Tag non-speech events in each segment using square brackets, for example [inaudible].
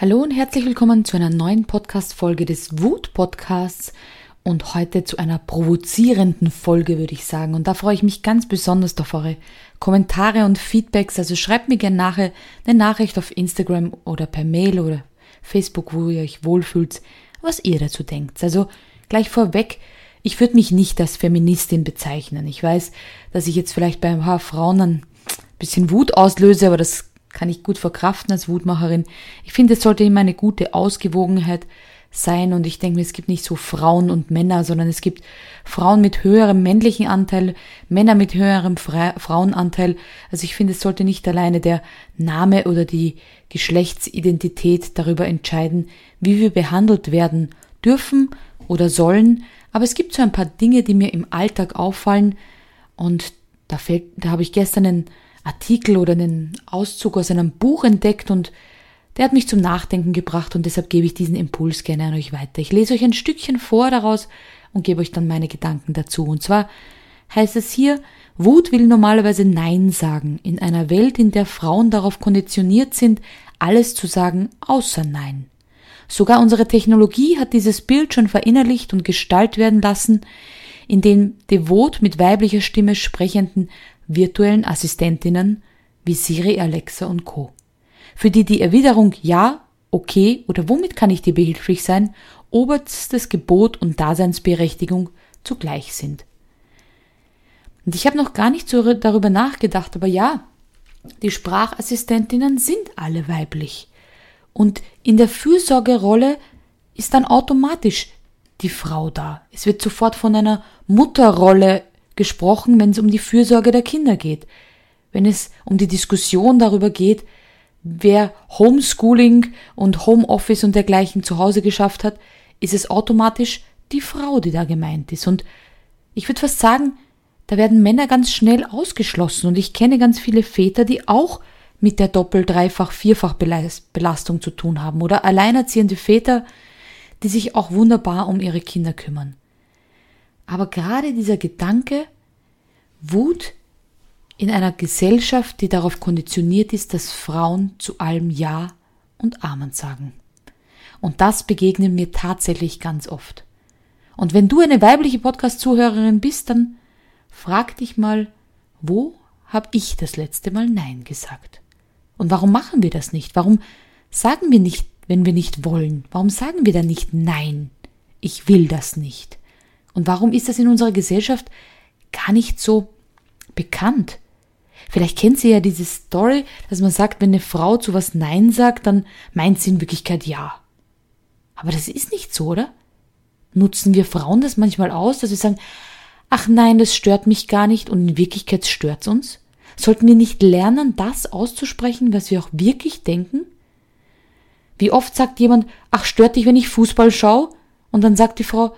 Hallo und herzlich willkommen zu einer neuen Podcast-Folge des Wut-Podcasts und heute zu einer provozierenden Folge, würde ich sagen. Und da freue ich mich ganz besonders auf eure Kommentare und Feedbacks. Also schreibt mir gerne nachher eine Nachricht auf Instagram oder per Mail oder Facebook, wo ihr euch wohlfühlt, was ihr dazu denkt. Also gleich vorweg, ich würde mich nicht als Feministin bezeichnen. Ich weiß, dass ich jetzt vielleicht bei ein paar Frauen ein bisschen Wut auslöse, aber das kann ich gut verkraften als Wutmacherin. Ich finde, es sollte immer eine gute Ausgewogenheit sein und ich denke mir, es gibt nicht so Frauen und Männer, sondern es gibt Frauen mit höherem männlichen Anteil, Männer mit höherem Fra Frauenanteil. Also ich finde, es sollte nicht alleine der Name oder die Geschlechtsidentität darüber entscheiden, wie wir behandelt werden dürfen oder sollen. Aber es gibt so ein paar Dinge, die mir im Alltag auffallen und da fällt, da habe ich gestern einen Artikel oder einen Auszug aus einem Buch entdeckt und der hat mich zum Nachdenken gebracht und deshalb gebe ich diesen Impuls gerne an euch weiter. Ich lese euch ein Stückchen vor daraus und gebe euch dann meine Gedanken dazu. Und zwar heißt es hier, Wut will normalerweise Nein sagen, in einer Welt, in der Frauen darauf konditioniert sind, alles zu sagen außer Nein. Sogar unsere Technologie hat dieses Bild schon verinnerlicht und gestaltet werden lassen, in den devot mit weiblicher Stimme sprechenden virtuellen Assistentinnen wie Siri, Alexa und Co. Für die die Erwiderung Ja, okay oder womit kann ich dir behilflich sein, oberstes Gebot und Daseinsberechtigung zugleich sind. Und ich habe noch gar nicht so darüber nachgedacht, aber ja, die Sprachassistentinnen sind alle weiblich. Und in der Fürsorgerolle ist dann automatisch die Frau da. Es wird sofort von einer Mutterrolle gesprochen, wenn es um die Fürsorge der Kinder geht, wenn es um die Diskussion darüber geht, wer Homeschooling und Homeoffice und dergleichen zu Hause geschafft hat, ist es automatisch die Frau, die da gemeint ist. Und ich würde fast sagen, da werden Männer ganz schnell ausgeschlossen. Und ich kenne ganz viele Väter, die auch mit der Doppel-, Dreifach-, Vierfach-Belastung zu tun haben. Oder alleinerziehende Väter, die sich auch wunderbar um ihre Kinder kümmern. Aber gerade dieser Gedanke, Wut in einer Gesellschaft, die darauf konditioniert ist, dass Frauen zu allem Ja und Amen sagen. Und das begegnet mir tatsächlich ganz oft. Und wenn du eine weibliche Podcast-Zuhörerin bist, dann frag dich mal, wo habe ich das letzte Mal Nein gesagt? Und warum machen wir das nicht? Warum sagen wir nicht, wenn wir nicht wollen? Warum sagen wir dann nicht Nein? Ich will das nicht. Und warum ist das in unserer Gesellschaft gar nicht so bekannt? Vielleicht kennt sie ja diese Story, dass man sagt, wenn eine Frau zu was Nein sagt, dann meint sie in Wirklichkeit Ja. Aber das ist nicht so, oder? Nutzen wir Frauen das manchmal aus, dass wir sagen, ach nein, das stört mich gar nicht und in Wirklichkeit stört's uns? Sollten wir nicht lernen, das auszusprechen, was wir auch wirklich denken? Wie oft sagt jemand, ach stört dich, wenn ich Fußball schaue? Und dann sagt die Frau,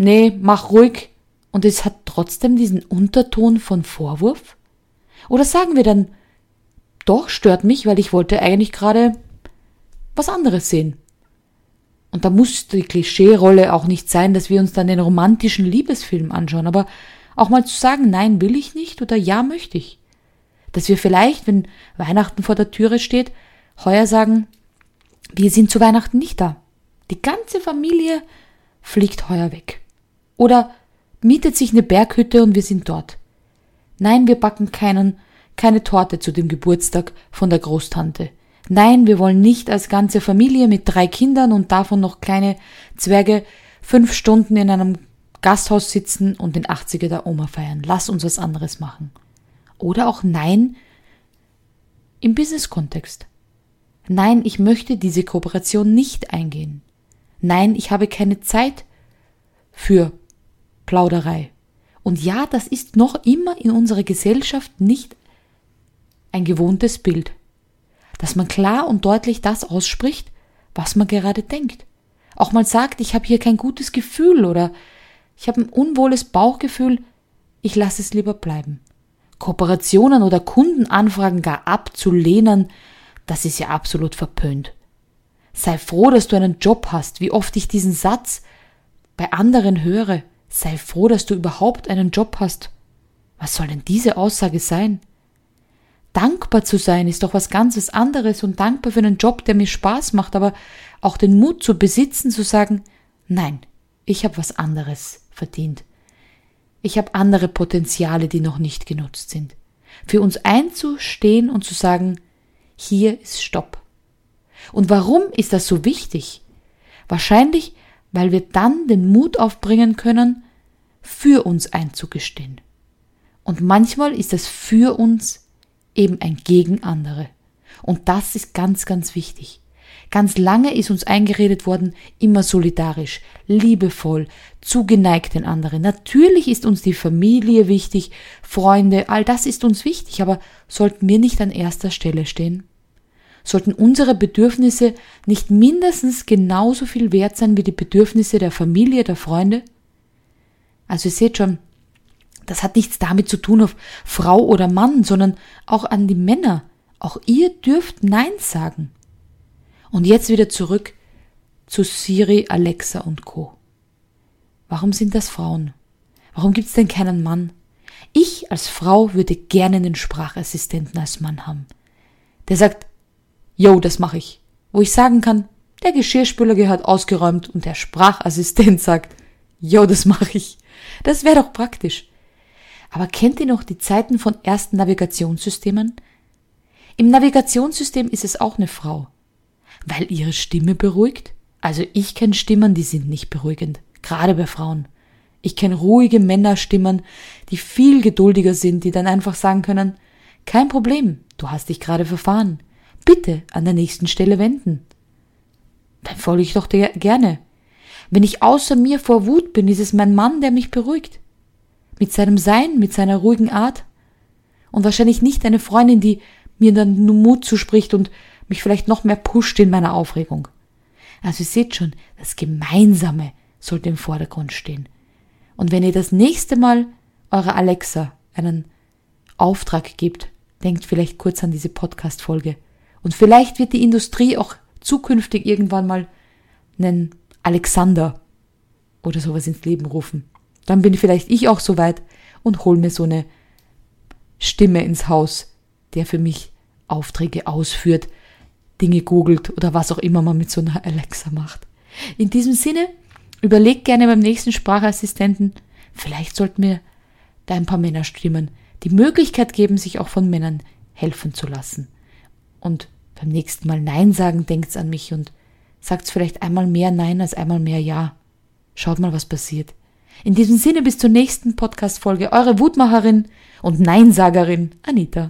nee, mach ruhig, und es hat trotzdem diesen Unterton von Vorwurf? Oder sagen wir dann, doch stört mich, weil ich wollte eigentlich gerade was anderes sehen. Und da muss die Klischee-Rolle auch nicht sein, dass wir uns dann den romantischen Liebesfilm anschauen, aber auch mal zu sagen, nein, will ich nicht oder ja, möchte ich. Dass wir vielleicht, wenn Weihnachten vor der Türe steht, heuer sagen, wir sind zu Weihnachten nicht da. Die ganze Familie fliegt heuer weg. Oder mietet sich eine Berghütte und wir sind dort. Nein, wir backen keinen, keine Torte zu dem Geburtstag von der Großtante. Nein, wir wollen nicht als ganze Familie mit drei Kindern und davon noch kleine Zwerge fünf Stunden in einem Gasthaus sitzen und den 80er der Oma feiern. Lass uns was anderes machen. Oder auch Nein im Business-Kontext. Nein, ich möchte diese Kooperation nicht eingehen. Nein, ich habe keine Zeit für Plauderei. Und ja, das ist noch immer in unserer Gesellschaft nicht ein gewohntes Bild, dass man klar und deutlich das ausspricht, was man gerade denkt. Auch mal sagt, ich habe hier kein gutes Gefühl oder ich habe ein unwohles Bauchgefühl, ich lasse es lieber bleiben. Kooperationen oder Kundenanfragen gar abzulehnen, das ist ja absolut verpönt. Sei froh, dass du einen Job hast, wie oft ich diesen Satz bei anderen höre. Sei froh, dass du überhaupt einen Job hast. Was soll denn diese Aussage sein? Dankbar zu sein ist doch was ganzes anderes und dankbar für einen Job, der mir Spaß macht, aber auch den Mut zu besitzen, zu sagen, nein, ich habe was anderes verdient. Ich habe andere Potenziale, die noch nicht genutzt sind. Für uns einzustehen und zu sagen, hier ist Stopp. Und warum ist das so wichtig? Wahrscheinlich, weil wir dann den Mut aufbringen können, für uns einzugestehen. Und manchmal ist es für uns eben ein gegen andere. Und das ist ganz, ganz wichtig. Ganz lange ist uns eingeredet worden, immer solidarisch, liebevoll, zugeneigt den anderen. Natürlich ist uns die Familie wichtig, Freunde, all das ist uns wichtig, aber sollten wir nicht an erster Stelle stehen? Sollten unsere Bedürfnisse nicht mindestens genauso viel wert sein wie die Bedürfnisse der Familie, der Freunde? Also ihr seht schon, das hat nichts damit zu tun auf Frau oder Mann, sondern auch an die Männer. Auch ihr dürft Nein sagen. Und jetzt wieder zurück zu Siri, Alexa und Co. Warum sind das Frauen? Warum gibt's denn keinen Mann? Ich als Frau würde gerne einen Sprachassistenten als Mann haben. Der sagt, yo, das mache ich. Wo ich sagen kann, der Geschirrspüler gehört ausgeräumt und der Sprachassistent [laughs] sagt, yo, das mache ich. Das wäre doch praktisch. Aber kennt ihr noch die Zeiten von ersten Navigationssystemen? Im Navigationssystem ist es auch eine Frau. Weil ihre Stimme beruhigt? Also ich kenne Stimmen, die sind nicht beruhigend, gerade bei Frauen. Ich kenne ruhige Männerstimmen, die viel geduldiger sind, die dann einfach sagen können, kein Problem, du hast dich gerade verfahren bitte an der nächsten Stelle wenden. Dann folge ich doch gerne. Wenn ich außer mir vor Wut bin, ist es mein Mann, der mich beruhigt. Mit seinem Sein, mit seiner ruhigen Art. Und wahrscheinlich nicht eine Freundin, die mir dann nur Mut zuspricht und mich vielleicht noch mehr pusht in meiner Aufregung. Also ihr seht schon, das Gemeinsame sollte im Vordergrund stehen. Und wenn ihr das nächste Mal eurer Alexa einen Auftrag gebt, denkt vielleicht kurz an diese Podcast-Folge und vielleicht wird die Industrie auch zukünftig irgendwann mal einen Alexander oder sowas ins Leben rufen. Dann bin vielleicht ich auch so weit und hol mir so eine Stimme ins Haus, der für mich Aufträge ausführt, Dinge googelt oder was auch immer man mit so einer Alexa macht. In diesem Sinne, überlegt gerne beim nächsten Sprachassistenten, vielleicht sollten wir da ein paar Männerstimmen die Möglichkeit geben, sich auch von Männern helfen zu lassen. Und beim nächsten Mal Nein sagen, denkt's an mich und sagt's vielleicht einmal mehr Nein als einmal mehr Ja. Schaut mal, was passiert. In diesem Sinne bis zur nächsten Podcast-Folge. Eure Wutmacherin und Neinsagerin Anita.